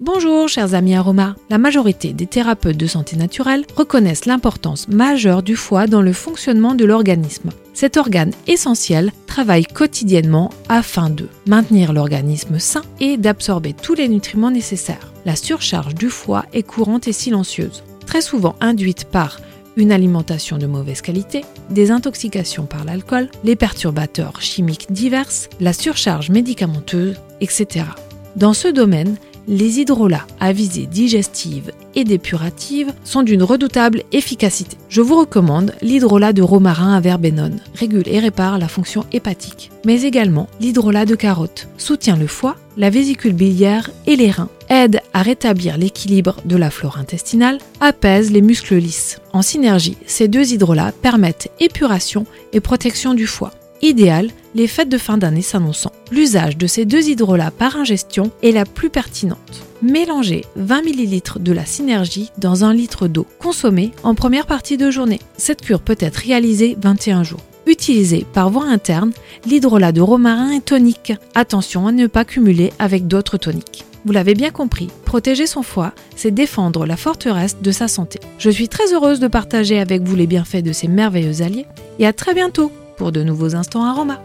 Bonjour chers amis aromas. La majorité des thérapeutes de santé naturelle reconnaissent l'importance majeure du foie dans le fonctionnement de l'organisme. Cet organe essentiel travaille quotidiennement afin de maintenir l'organisme sain et d'absorber tous les nutriments nécessaires. La surcharge du foie est courante et silencieuse, très souvent induite par une alimentation de mauvaise qualité, des intoxications par l'alcool, les perturbateurs chimiques divers, la surcharge médicamenteuse, etc. Dans ce domaine, les hydrolats à visée digestive et dépurative sont d'une redoutable efficacité. Je vous recommande l'hydrolat de romarin à verbenone, régule et répare la fonction hépatique, mais également l'hydrolat de carotte, soutient le foie, la vésicule biliaire et les reins, aide à rétablir l'équilibre de la flore intestinale, apaise les muscles lisses. En synergie, ces deux hydrolats permettent épuration et protection du foie idéal les fêtes de fin d'année s'annonçant. L'usage de ces deux hydrolats par ingestion est la plus pertinente. Mélangez 20 ml de la synergie dans un litre d'eau, consommée en première partie de journée. Cette cure peut être réalisée 21 jours. Utilisez par voie interne, l'hydrolat de romarin est tonique. Attention à ne pas cumuler avec d'autres toniques. Vous l'avez bien compris, protéger son foie, c'est défendre la forteresse de sa santé. Je suis très heureuse de partager avec vous les bienfaits de ces merveilleux alliés et à très bientôt pour de nouveaux instants aromas.